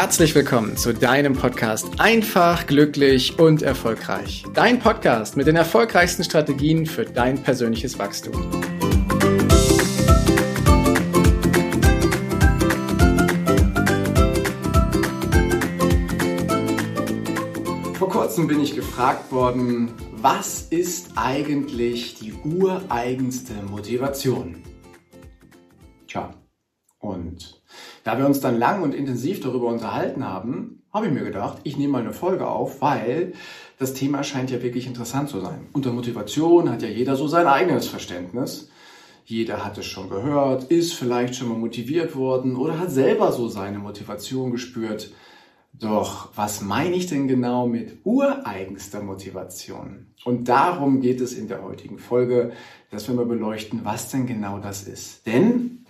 herzlich willkommen zu deinem Podcast Einfach, glücklich und erfolgreich. Dein Podcast mit den erfolgreichsten Strategien für dein persönliches Wachstum. Vor kurzem bin ich gefragt worden, was ist eigentlich die ureigenste Motivation? Tja, und da wir uns dann lang und intensiv darüber unterhalten haben, habe ich mir gedacht, ich nehme mal eine Folge auf, weil das Thema scheint ja wirklich interessant zu sein. Unter Motivation hat ja jeder so sein eigenes Verständnis. Jeder hat es schon gehört, ist vielleicht schon mal motiviert worden oder hat selber so seine Motivation gespürt. Doch was meine ich denn genau mit ureigenster Motivation? Und darum geht es in der heutigen Folge, dass wir mal beleuchten, was denn genau das ist. Denn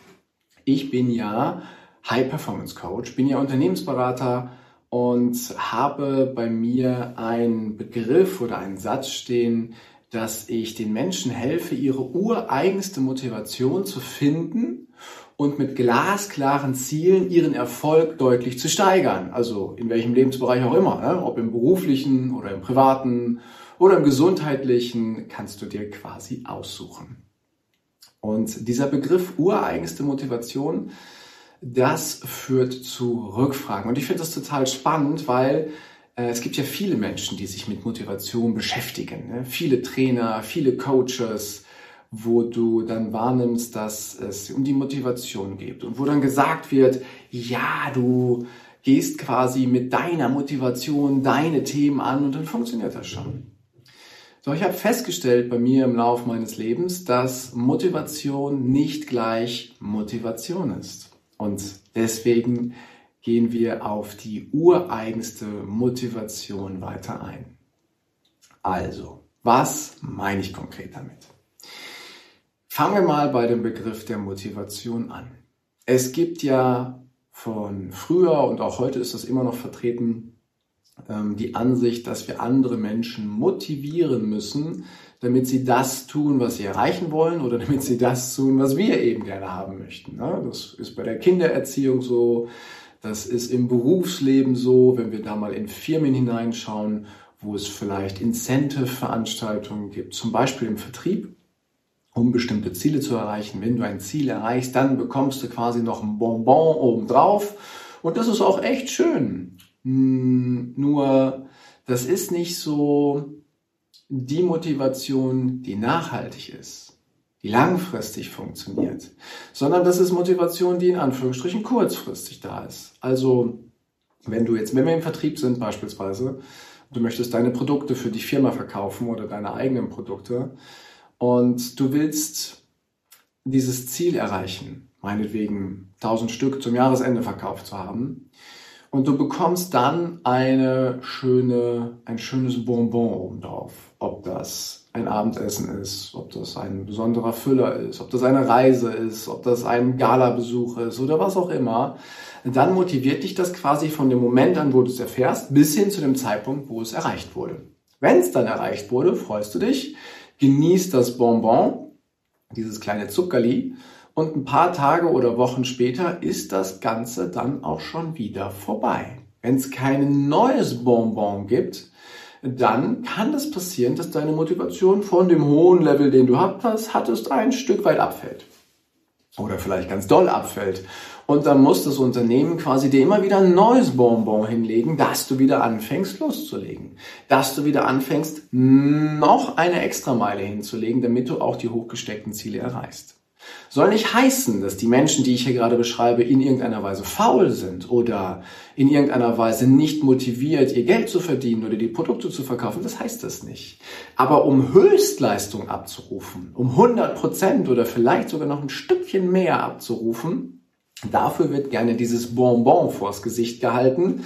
ich bin ja High Performance Coach, bin ja Unternehmensberater und habe bei mir einen Begriff oder einen Satz stehen, dass ich den Menschen helfe, ihre ureigenste Motivation zu finden und mit glasklaren Zielen ihren Erfolg deutlich zu steigern. Also in welchem Lebensbereich auch immer, ne? ob im beruflichen oder im privaten oder im gesundheitlichen, kannst du dir quasi aussuchen. Und dieser Begriff ureigenste Motivation, das führt zu Rückfragen. Und ich finde das total spannend, weil äh, es gibt ja viele Menschen, die sich mit Motivation beschäftigen. Ne? Viele Trainer, viele Coaches, wo du dann wahrnimmst, dass es um die Motivation geht und wo dann gesagt wird, ja, du gehst quasi mit deiner Motivation deine Themen an und dann funktioniert das schon. So, ich habe festgestellt bei mir im Laufe meines Lebens, dass Motivation nicht gleich Motivation ist. Und deswegen gehen wir auf die ureigenste Motivation weiter ein. Also, was meine ich konkret damit? Fangen wir mal bei dem Begriff der Motivation an. Es gibt ja von früher und auch heute ist das immer noch vertreten, ähm, die Ansicht, dass wir andere Menschen motivieren müssen, damit sie das tun, was sie erreichen wollen oder damit sie das tun, was wir eben gerne haben möchten. Ne? Das ist bei der Kindererziehung so, das ist im Berufsleben so, wenn wir da mal in Firmen hineinschauen, wo es vielleicht Incentive-Veranstaltungen gibt, zum Beispiel im Vertrieb, um bestimmte Ziele zu erreichen. Wenn du ein Ziel erreichst, dann bekommst du quasi noch ein Bonbon obendrauf. Und das ist auch echt schön. Hm, nur, das ist nicht so die Motivation, die nachhaltig ist, die langfristig funktioniert, sondern das ist Motivation, die in Anführungsstrichen kurzfristig da ist. Also, wenn du jetzt, wenn wir im Vertrieb sind beispielsweise, du möchtest deine Produkte für die Firma verkaufen oder deine eigenen Produkte und du willst dieses Ziel erreichen, meinetwegen 1000 Stück zum Jahresende verkauft zu haben, und du bekommst dann eine schöne, ein schönes Bonbon obendrauf. Ob das ein Abendessen ist, ob das ein besonderer Füller ist, ob das eine Reise ist, ob das ein Galabesuch ist oder was auch immer. Dann motiviert dich das quasi von dem Moment an, wo du es erfährst, bis hin zu dem Zeitpunkt, wo es erreicht wurde. Wenn es dann erreicht wurde, freust du dich, genießt das Bonbon, dieses kleine Zuckerli und ein paar Tage oder Wochen später ist das Ganze dann auch schon wieder vorbei. Wenn es kein neues Bonbon gibt, dann kann das passieren, dass deine Motivation von dem hohen Level, den du hattest, ein Stück weit abfällt. Oder vielleicht ganz doll abfällt. Und dann muss das Unternehmen quasi dir immer wieder ein neues Bonbon hinlegen, dass du wieder anfängst loszulegen. Dass du wieder anfängst, noch eine Extrameile hinzulegen, damit du auch die hochgesteckten Ziele erreichst. Soll nicht heißen, dass die Menschen, die ich hier gerade beschreibe, in irgendeiner Weise faul sind oder in irgendeiner Weise nicht motiviert, ihr Geld zu verdienen oder die Produkte zu verkaufen. Das heißt das nicht. Aber um Höchstleistung abzurufen, um 100 Prozent oder vielleicht sogar noch ein Stückchen mehr abzurufen, dafür wird gerne dieses Bonbon vors Gesicht gehalten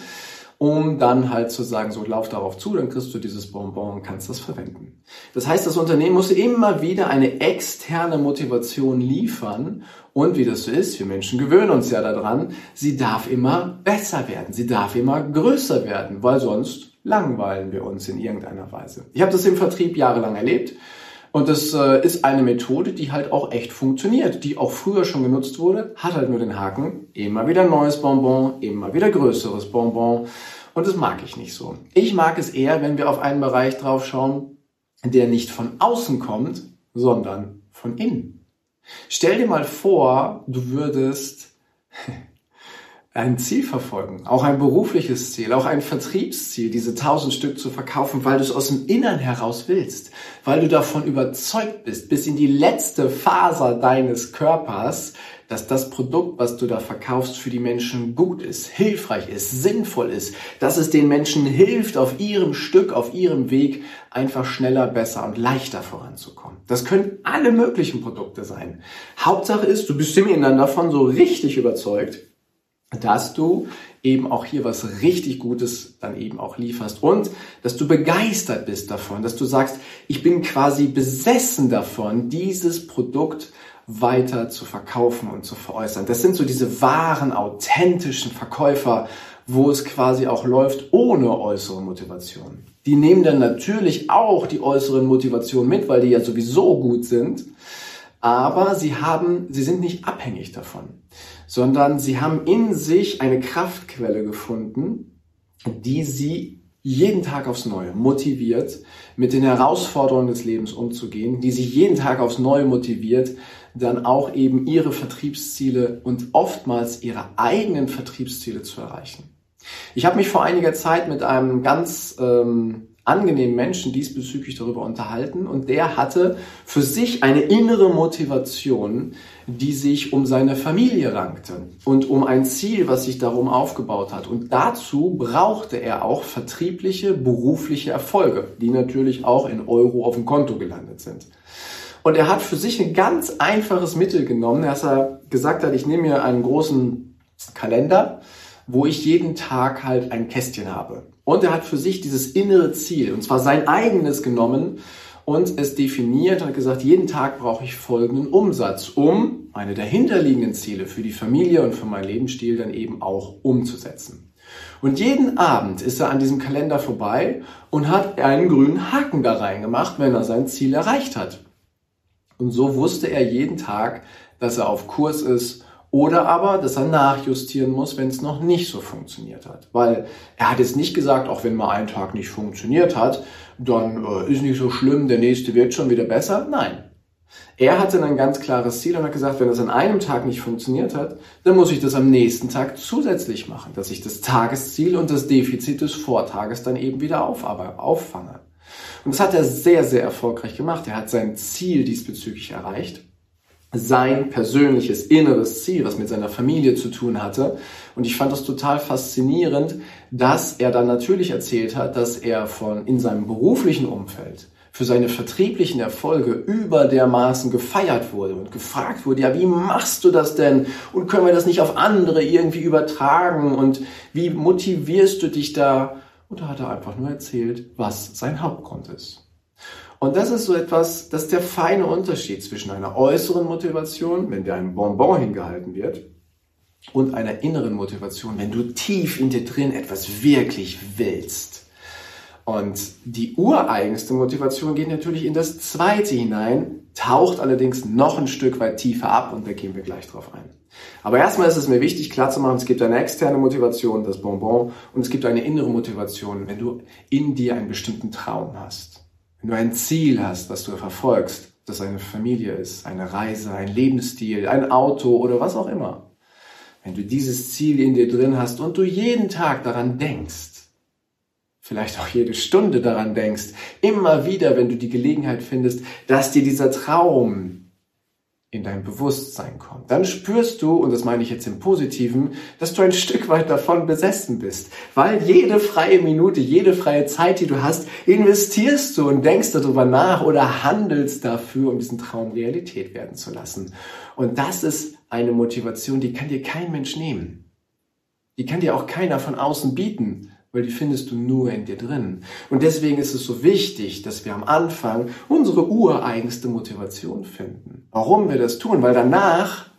um dann halt zu sagen, so lauf darauf zu, dann kriegst du dieses Bonbon und kannst das verwenden. Das heißt, das Unternehmen muss immer wieder eine externe Motivation liefern und wie das so ist, wir Menschen gewöhnen uns ja daran, sie darf immer besser werden, sie darf immer größer werden, weil sonst langweilen wir uns in irgendeiner Weise. Ich habe das im Vertrieb jahrelang erlebt Und das äh, ist eine Methode, die halt auch echt funktioniert, die auch früher schon genutzt wurde, hat halt nur den Haken, immer wieder neues Bonbon, immer wieder größeres Bonbon. Und das mag ich nicht so. Ich mag es eher, wenn wir auf einen Bereich drauf schauen, der nicht von außen kommt, sondern von innen. Stell dir mal vor, du würdest ein Ziel verfolgen, auch ein berufliches Ziel, auch ein Vertriebsziel, diese tausend Stück zu verkaufen, weil du es aus dem Innern heraus willst, weil du davon überzeugt bist, bis in die letzte Faser deines Körpers, dass das Produkt, was du da verkaufst, für die Menschen gut ist, hilfreich ist, sinnvoll ist, dass es den Menschen hilft, auf ihrem Stück, auf ihrem Weg einfach schneller, besser und leichter voranzukommen. Das können alle möglichen Produkte sein. Hauptsache ist, du bist im Innern davon so richtig überzeugt, dass du eben auch hier was richtig Gutes dann eben auch lieferst und dass du begeistert bist davon, dass du sagst, ich bin quasi besessen davon, dieses Produkt weiter zu verkaufen und zu veräußern. Das sind so diese wahren, authentischen Verkäufer, wo es quasi auch läuft ohne äußere Motivation. Die nehmen dann natürlich auch die äußeren Motivationen mit, weil die ja sowieso gut sind, aber sie haben, sie sind nicht abhängig davon sondern sie haben in sich eine Kraftquelle gefunden, die sie jeden Tag aufs Neue motiviert, mit den Herausforderungen des Lebens umzugehen, die sie jeden Tag aufs Neue motiviert, dann auch eben ihre Vertriebsziele und oftmals ihre eigenen Vertriebsziele zu erreichen. Ich habe mich vor einiger Zeit mit einem ganz ähm, angenehmen Menschen diesbezüglich darüber unterhalten und der hatte für sich eine innere Motivation, die sich um seine Familie rankte und um ein Ziel, was sich darum aufgebaut hat. Und dazu brauchte er auch vertriebliche, berufliche Erfolge, die natürlich auch in Euro auf dem Konto gelandet sind. Und er hat für sich ein ganz einfaches Mittel genommen, dass er gesagt hat, ich nehme mir einen großen Kalender, wo ich jeden Tag halt ein Kästchen habe. Und er hat für sich dieses innere Ziel, und zwar sein eigenes genommen und es definiert und hat gesagt, jeden Tag brauche ich folgenden Umsatz, um meine dahinterliegenden Ziele für die Familie und für meinen Lebensstil dann eben auch umzusetzen. Und jeden Abend ist er an diesem Kalender vorbei und hat einen grünen Haken da reingemacht, wenn er sein Ziel erreicht hat. Und so wusste er jeden Tag, dass er auf Kurs ist oder aber, dass er nachjustieren muss, wenn es noch nicht so funktioniert hat. Weil er hat jetzt nicht gesagt, auch wenn mal ein Tag nicht funktioniert hat, dann äh, ist nicht so schlimm, der nächste wird schon wieder besser. Nein. Er hatte ein ganz klares Ziel und hat gesagt, wenn das an einem Tag nicht funktioniert hat, dann muss ich das am nächsten Tag zusätzlich machen, dass ich das Tagesziel und das Defizit des Vortages dann eben wieder auffange. Und das hat er sehr, sehr erfolgreich gemacht. Er hat sein Ziel diesbezüglich erreicht sein persönliches inneres Ziel, was mit seiner Familie zu tun hatte. Und ich fand das total faszinierend, dass er dann natürlich erzählt hat, dass er von in seinem beruflichen Umfeld für seine vertrieblichen Erfolge über dermaßen gefeiert wurde und gefragt wurde, ja, wie machst du das denn? Und können wir das nicht auf andere irgendwie übertragen? Und wie motivierst du dich da? Und da hat er einfach nur erzählt, was sein Hauptgrund ist. Und das ist so etwas, das ist der feine Unterschied zwischen einer äußeren Motivation, wenn dir ein Bonbon hingehalten wird, und einer inneren Motivation, wenn du tief in dir drin etwas wirklich willst. Und die ureigenste Motivation geht natürlich in das zweite hinein, taucht allerdings noch ein Stück weit tiefer ab und da gehen wir gleich drauf ein. Aber erstmal ist es mir wichtig klarzumachen, es gibt eine externe Motivation, das Bonbon, und es gibt eine innere Motivation, wenn du in dir einen bestimmten Traum hast. Wenn du ein Ziel hast, das du verfolgst, das eine Familie ist, eine Reise, ein Lebensstil, ein Auto oder was auch immer. Wenn du dieses Ziel in dir drin hast und du jeden Tag daran denkst, vielleicht auch jede Stunde daran denkst, immer wieder, wenn du die Gelegenheit findest, dass dir dieser Traum, in dein Bewusstsein kommt, dann spürst du, und das meine ich jetzt im Positiven, dass du ein Stück weit davon besessen bist. Weil jede freie Minute, jede freie Zeit, die du hast, investierst du und denkst darüber nach oder handelst dafür, um diesen Traum Realität werden zu lassen. Und das ist eine Motivation, die kann dir kein Mensch nehmen. Die kann dir auch keiner von außen bieten weil die findest du nur in dir drin. Und deswegen ist es so wichtig, dass wir am Anfang unsere ureigenste Motivation finden. Warum wir das tun? Weil danach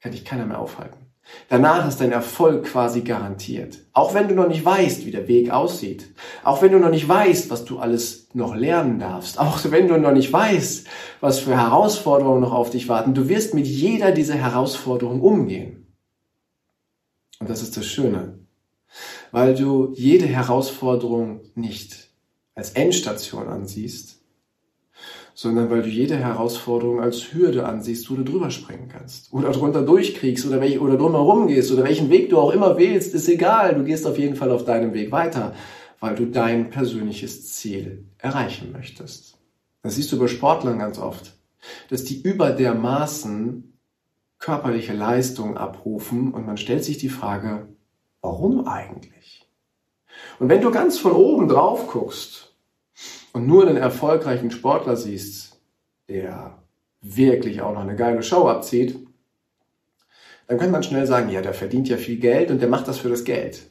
kann dich keiner mehr aufhalten. Danach ist dein Erfolg quasi garantiert. Auch wenn du noch nicht weißt, wie der Weg aussieht. Auch wenn du noch nicht weißt, was du alles noch lernen darfst. Auch wenn du noch nicht weißt, was für Herausforderungen noch auf dich warten. Du wirst mit jeder dieser Herausforderungen umgehen. Und das ist das Schöne. Weil du jede Herausforderung nicht als Endstation ansiehst, sondern weil du jede Herausforderung als Hürde ansiehst, wo du drüber springen kannst oder drunter durchkriegst oder, welch, oder drumherum gehst oder welchen Weg du auch immer wählst, ist egal. Du gehst auf jeden Fall auf deinem Weg weiter, weil du dein persönliches Ziel erreichen möchtest. Das siehst du bei Sportlern ganz oft, dass die über dermaßen körperliche Leistung abrufen und man stellt sich die Frage, warum eigentlich? Und wenn du ganz von oben drauf guckst, und nur einen erfolgreichen Sportler siehst, der wirklich auch noch eine geile Show abzieht, dann könnte man schnell sagen, ja, der verdient ja viel Geld und der macht das für das Geld.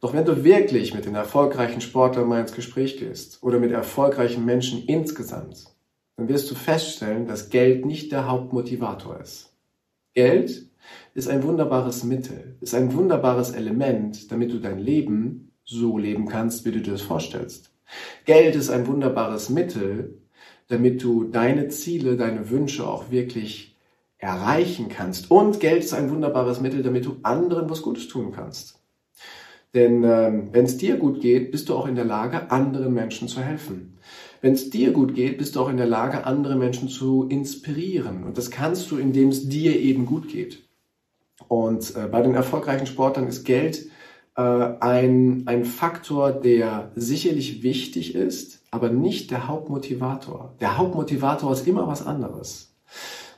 Doch wenn du wirklich mit den erfolgreichen Sportlern mal ins Gespräch gehst oder mit erfolgreichen Menschen insgesamt, dann wirst du feststellen, dass Geld nicht der Hauptmotivator ist. Geld ist ein wunderbares Mittel, ist ein wunderbares Element, damit du dein Leben so leben kannst, wie du dir das vorstellst. Geld ist ein wunderbares Mittel, damit du deine Ziele, deine Wünsche auch wirklich erreichen kannst. Und Geld ist ein wunderbares Mittel, damit du anderen was Gutes tun kannst. Denn ähm, wenn es dir gut geht, bist du auch in der Lage, anderen Menschen zu helfen. Wenn es dir gut geht, bist du auch in der Lage, andere Menschen zu inspirieren. Und das kannst du, indem es dir eben gut geht. Und äh, bei den erfolgreichen Sportlern ist Geld äh, ein, ein Faktor, der sicherlich wichtig ist, aber nicht der Hauptmotivator. Der Hauptmotivator ist immer was anderes.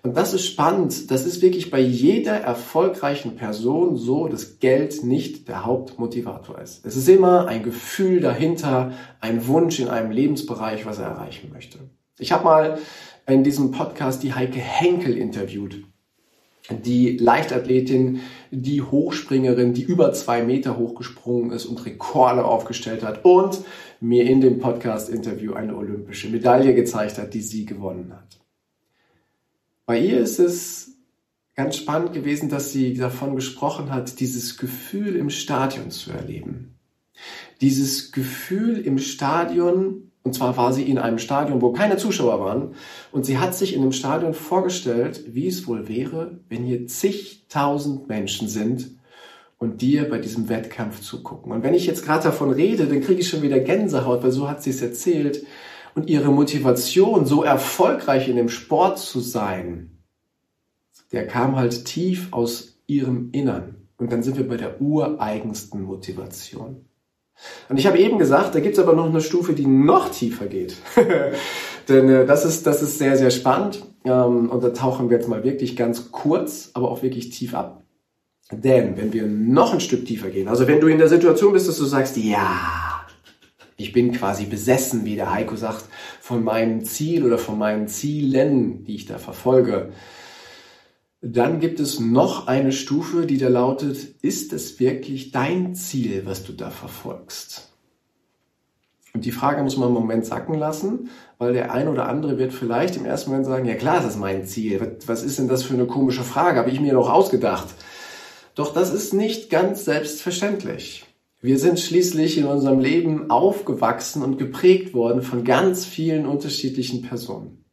Und das ist spannend. Das ist wirklich bei jeder erfolgreichen Person so, dass Geld nicht der Hauptmotivator ist. Es ist immer ein Gefühl dahinter, ein Wunsch in einem Lebensbereich, was er erreichen möchte. Ich habe mal in diesem Podcast die Heike Henkel interviewt die Leichtathletin, die Hochspringerin, die über zwei Meter hochgesprungen ist und Rekorde aufgestellt hat und mir in dem Podcast-Interview eine olympische Medaille gezeigt hat, die sie gewonnen hat. Bei ihr ist es ganz spannend gewesen, dass sie davon gesprochen hat, dieses Gefühl im Stadion zu erleben. Dieses Gefühl im Stadion und zwar war sie in einem Stadion, wo keine Zuschauer waren. Und sie hat sich in dem Stadion vorgestellt, wie es wohl wäre, wenn hier zigtausend Menschen sind und dir bei diesem Wettkampf zugucken. Und wenn ich jetzt gerade davon rede, dann kriege ich schon wieder Gänsehaut, weil so hat sie es erzählt. Und ihre Motivation, so erfolgreich in dem Sport zu sein, der kam halt tief aus ihrem Innern. Und dann sind wir bei der ureigensten Motivation. Und ich habe eben gesagt, da gibt es aber noch eine Stufe, die noch tiefer geht. Denn äh, das, ist, das ist sehr, sehr spannend. Ähm, und da tauchen wir jetzt mal wirklich ganz kurz, aber auch wirklich tief ab. Denn wenn wir noch ein Stück tiefer gehen, also wenn du in der Situation bist, dass du sagst, ja, ich bin quasi besessen, wie der Heiko sagt, von meinem Ziel oder von meinen Zielen, die ich da verfolge, dann gibt es noch eine Stufe, die da lautet, ist es wirklich dein Ziel, was du da verfolgst? Und die Frage muss man im Moment sacken lassen, weil der ein oder andere wird vielleicht im ersten Moment sagen, ja klar, das ist mein Ziel. Was ist denn das für eine komische Frage? Habe ich mir noch ausgedacht. Doch das ist nicht ganz selbstverständlich. Wir sind schließlich in unserem Leben aufgewachsen und geprägt worden von ganz vielen unterschiedlichen Personen.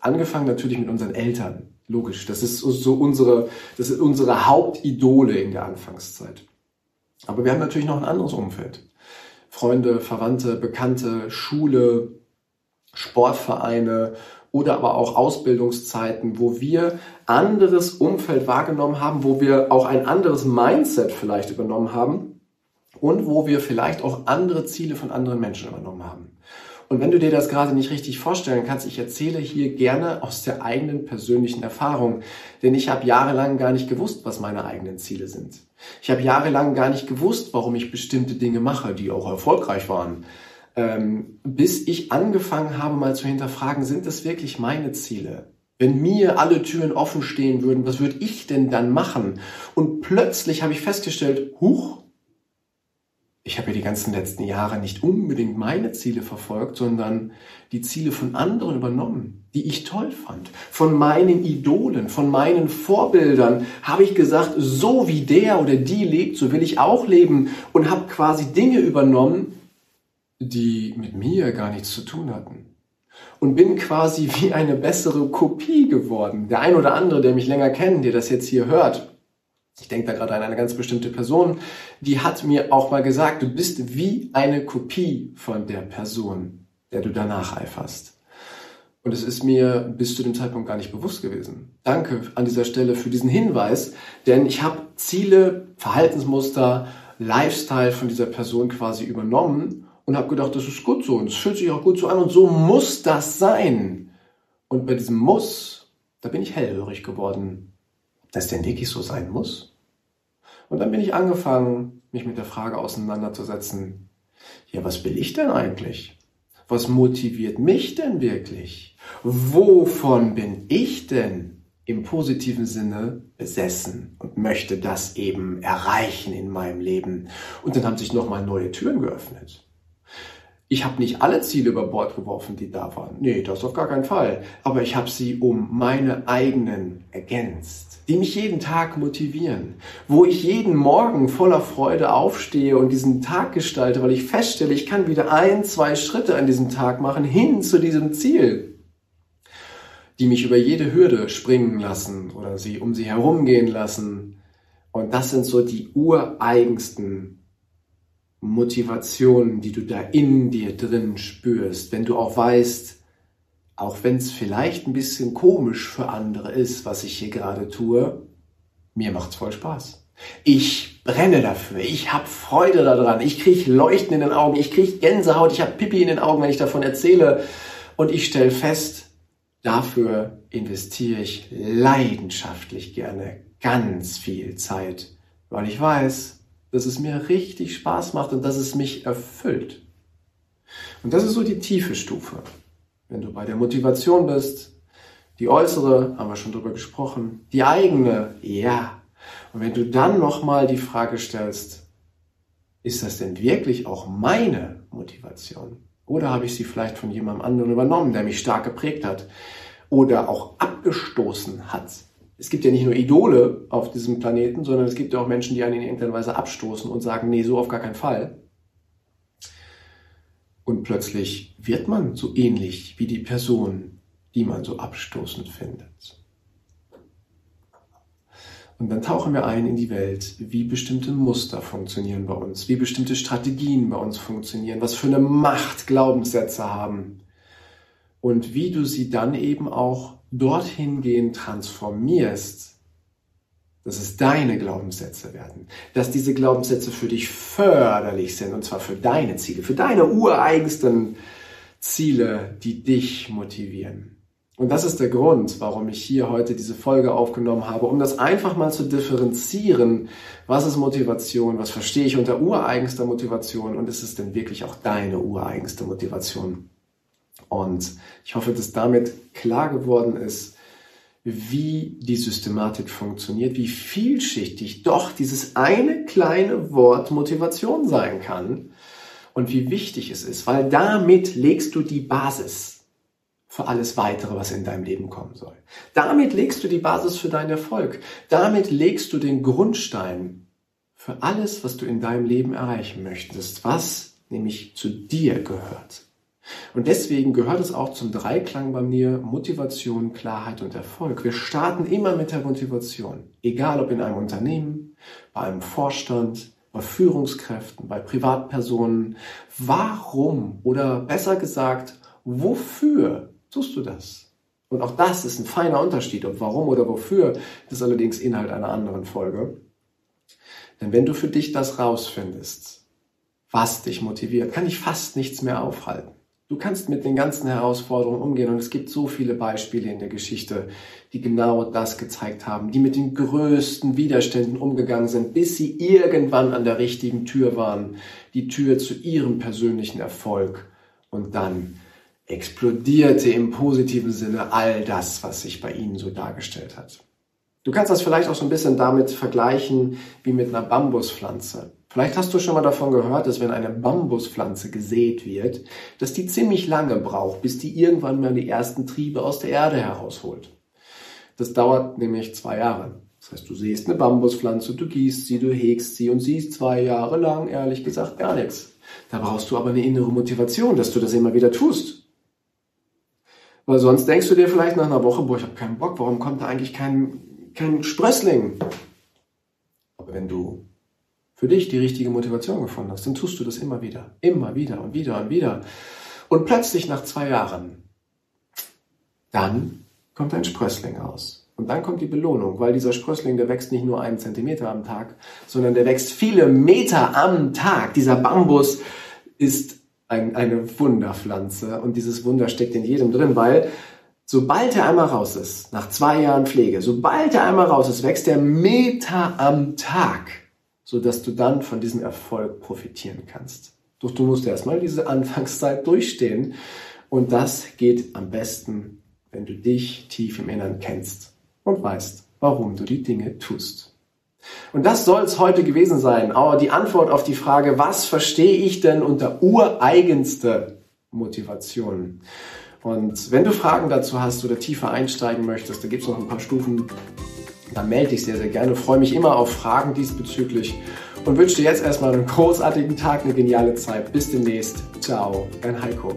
Angefangen natürlich mit unseren Eltern, Logisch, das ist so unsere, das ist unsere Hauptidole in der Anfangszeit. Aber wir haben natürlich noch ein anderes Umfeld. Freunde, Verwandte, Bekannte, Schule, Sportvereine oder aber auch Ausbildungszeiten, wo wir anderes Umfeld wahrgenommen haben, wo wir auch ein anderes Mindset vielleicht übernommen haben und wo wir vielleicht auch andere Ziele von anderen Menschen übernommen haben. Und wenn du dir das gerade nicht richtig vorstellen kannst, ich erzähle hier gerne aus der eigenen persönlichen Erfahrung, denn ich habe jahrelang gar nicht gewusst, was meine eigenen Ziele sind. Ich habe jahrelang gar nicht gewusst, warum ich bestimmte Dinge mache, die auch erfolgreich waren. Ähm, bis ich angefangen habe, mal zu hinterfragen, sind das wirklich meine Ziele? Wenn mir alle Türen offen stehen würden, was würde ich denn dann machen? Und plötzlich habe ich festgestellt, huch, ich habe ja die ganzen letzten Jahre nicht unbedingt meine Ziele verfolgt, sondern die Ziele von anderen übernommen, die ich toll fand. Von meinen Idolen, von meinen Vorbildern habe ich gesagt, so wie der oder die lebt, so will ich auch leben und habe quasi Dinge übernommen, die mit mir gar nichts zu tun hatten. Und bin quasi wie eine bessere Kopie geworden. Der ein oder andere, der mich länger kennt, der das jetzt hier hört, ich denke da gerade an eine ganz bestimmte Person, die hat mir auch mal gesagt, du bist wie eine Kopie von der Person, der du danach eiferst. Und es ist mir bis zu dem Zeitpunkt gar nicht bewusst gewesen. Danke an dieser Stelle für diesen Hinweis, denn ich habe Ziele, Verhaltensmuster, Lifestyle von dieser Person quasi übernommen und habe gedacht, das ist gut so und es fühlt sich auch gut so an und so muss das sein. Und bei diesem Muss, da bin ich hellhörig geworden das denn wirklich so sein muss? Und dann bin ich angefangen, mich mit der Frage auseinanderzusetzen, ja, was will ich denn eigentlich? Was motiviert mich denn wirklich? Wovon bin ich denn im positiven Sinne besessen und möchte das eben erreichen in meinem Leben? Und dann haben sich nochmal neue Türen geöffnet. Ich habe nicht alle Ziele über Bord geworfen, die da waren. Nee, das auf gar keinen Fall. Aber ich habe sie um meine eigenen ergänzt, die mich jeden Tag motivieren, wo ich jeden Morgen voller Freude aufstehe und diesen Tag gestalte, weil ich feststelle, ich kann wieder ein, zwei Schritte an diesem Tag machen hin zu diesem Ziel, die mich über jede Hürde springen lassen oder sie um sie herumgehen lassen. Und das sind so die ureigensten Motivation, die du da in dir drin spürst, wenn du auch weißt, auch wenn es vielleicht ein bisschen komisch für andere ist, was ich hier gerade tue, mir macht's voll Spaß. Ich brenne dafür, ich habe Freude daran, ich kriege Leuchten in den Augen, ich kriege Gänsehaut, ich habe Pipi in den Augen, wenn ich davon erzähle und ich stelle fest, dafür investiere ich leidenschaftlich gerne ganz viel Zeit, weil ich weiß, dass es mir richtig Spaß macht und dass es mich erfüllt. Und das ist so die tiefe Stufe. Wenn du bei der Motivation bist, die äußere, haben wir schon drüber gesprochen, die eigene, ja. Und wenn du dann nochmal die Frage stellst, ist das denn wirklich auch meine Motivation? Oder habe ich sie vielleicht von jemandem anderen übernommen, der mich stark geprägt hat? Oder auch abgestoßen hat? es gibt ja nicht nur Idole auf diesem Planeten, sondern es gibt ja auch Menschen, die einen in irgendeiner Weise abstoßen und sagen, nee, so auf gar keinen Fall. Und plötzlich wird man so ähnlich wie die Person, die man so abstoßend findet. Und dann tauchen wir ein in die Welt, wie bestimmte Muster funktionieren bei uns, wie bestimmte Strategien bei uns funktionieren, was für eine Macht Glaubenssätze haben und wie du sie dann eben auch dorthin gehen transformierst, dass es deine Glaubenssätze werden, dass diese Glaubenssätze für dich förderlich sind und zwar für deine Ziele, für deine ureigensten Ziele, die dich motivieren. Und das ist der Grund, warum ich hier heute diese Folge aufgenommen habe, um das einfach mal zu differenzieren. Was ist Motivation? Was verstehe ich unter ureigenster Motivation? Und ist es denn wirklich auch deine ureigenste Motivation? Und ich hoffe, dass damit klar geworden ist, wie die Systematik funktioniert, wie vielschichtig doch dieses eine kleine Wort Motivation sein kann und wie wichtig es ist, weil damit legst du die Basis für alles weitere, was in deinem Leben kommen soll. Damit legst du die Basis für deinen Erfolg. Damit legst du den Grundstein für alles, was du in deinem Leben erreichen möchtest, was nämlich zu dir gehört. Und deswegen gehört es auch zum Dreiklang bei mir Motivation, Klarheit und Erfolg. Wir starten immer mit der Motivation. Egal ob in einem Unternehmen, bei einem Vorstand, bei Führungskräften, bei Privatpersonen. Warum oder besser gesagt, wofür tust du das? Und auch das ist ein feiner Unterschied. Ob warum oder wofür, das ist allerdings Inhalt einer anderen Folge. Denn wenn du für dich das rausfindest, was dich motiviert, kann dich fast nichts mehr aufhalten. Du kannst mit den ganzen Herausforderungen umgehen und es gibt so viele Beispiele in der Geschichte, die genau das gezeigt haben, die mit den größten Widerständen umgegangen sind, bis sie irgendwann an der richtigen Tür waren, die Tür zu ihrem persönlichen Erfolg und dann explodierte im positiven Sinne all das, was sich bei ihnen so dargestellt hat. Du kannst das vielleicht auch so ein bisschen damit vergleichen wie mit einer Bambuspflanze. Vielleicht hast du schon mal davon gehört, dass wenn eine Bambuspflanze gesät wird, dass die ziemlich lange braucht, bis die irgendwann mal die ersten Triebe aus der Erde herausholt. Das dauert nämlich zwei Jahre. Das heißt, du siehst eine Bambuspflanze, du gießt sie, du hegst sie und siehst zwei Jahre lang, ehrlich gesagt, gar nichts. Da brauchst du aber eine innere Motivation, dass du das immer wieder tust. Weil sonst denkst du dir vielleicht nach einer Woche, boah, ich habe keinen Bock, warum kommt da eigentlich kein, kein Sprössling? Aber wenn du für dich die richtige Motivation gefunden hast, dann tust du das immer wieder, immer wieder und wieder und wieder. Und plötzlich nach zwei Jahren, dann kommt ein Sprössling aus. Und dann kommt die Belohnung, weil dieser Sprössling, der wächst nicht nur einen Zentimeter am Tag, sondern der wächst viele Meter am Tag. Dieser Bambus ist ein, eine Wunderpflanze und dieses Wunder steckt in jedem drin, weil sobald er einmal raus ist, nach zwei Jahren Pflege, sobald er einmal raus ist, wächst er Meter am Tag sodass du dann von diesem Erfolg profitieren kannst. Doch du musst erstmal diese Anfangszeit durchstehen und das geht am besten, wenn du dich tief im Innern kennst und weißt, warum du die Dinge tust. Und das soll es heute gewesen sein. Aber die Antwort auf die Frage, was verstehe ich denn unter ureigenste Motivation? Und wenn du Fragen dazu hast oder tiefer einsteigen möchtest, da gibt es noch ein paar Stufen, dann melde dich sehr, sehr gerne. Freue mich immer auf Fragen diesbezüglich und wünsche dir jetzt erstmal einen großartigen Tag, eine geniale Zeit. Bis demnächst. Ciao, dein Heiko.